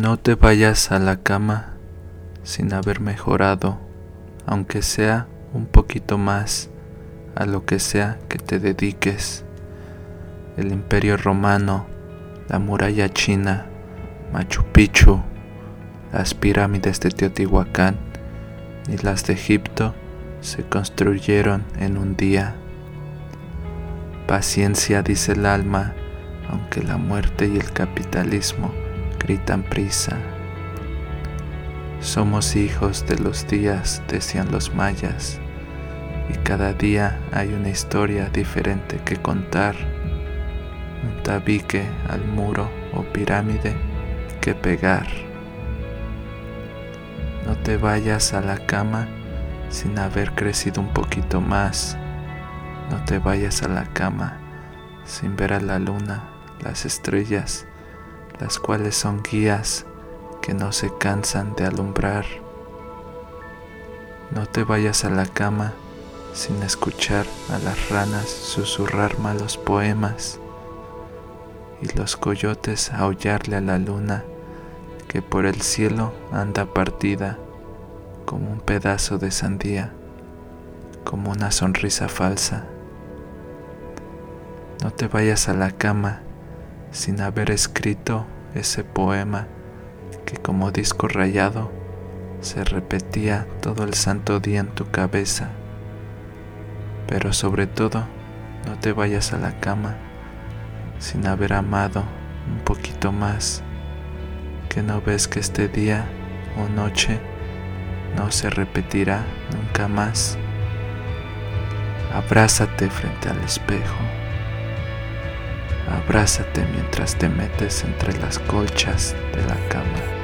No te vayas a la cama sin haber mejorado, aunque sea un poquito más, a lo que sea que te dediques. El imperio romano, la muralla china, Machu Picchu, las pirámides de Teotihuacán y las de Egipto se construyeron en un día. Paciencia, dice el alma, aunque la muerte y el capitalismo gritan prisa. Somos hijos de los días, decían los mayas, y cada día hay una historia diferente que contar, un tabique al muro o pirámide que pegar. No te vayas a la cama sin haber crecido un poquito más. No te vayas a la cama sin ver a la luna, las estrellas, las cuales son guías que no se cansan de alumbrar. No te vayas a la cama sin escuchar a las ranas susurrar malos poemas y los coyotes aullarle a la luna que por el cielo anda partida como un pedazo de sandía, como una sonrisa falsa. No te vayas a la cama sin haber escrito ese poema que como disco rayado se repetía todo el santo día en tu cabeza. Pero sobre todo, no te vayas a la cama sin haber amado un poquito más, que no ves que este día o noche no se repetirá nunca más. Abrázate frente al espejo. Abrázate mientras te metes entre las colchas de la cama.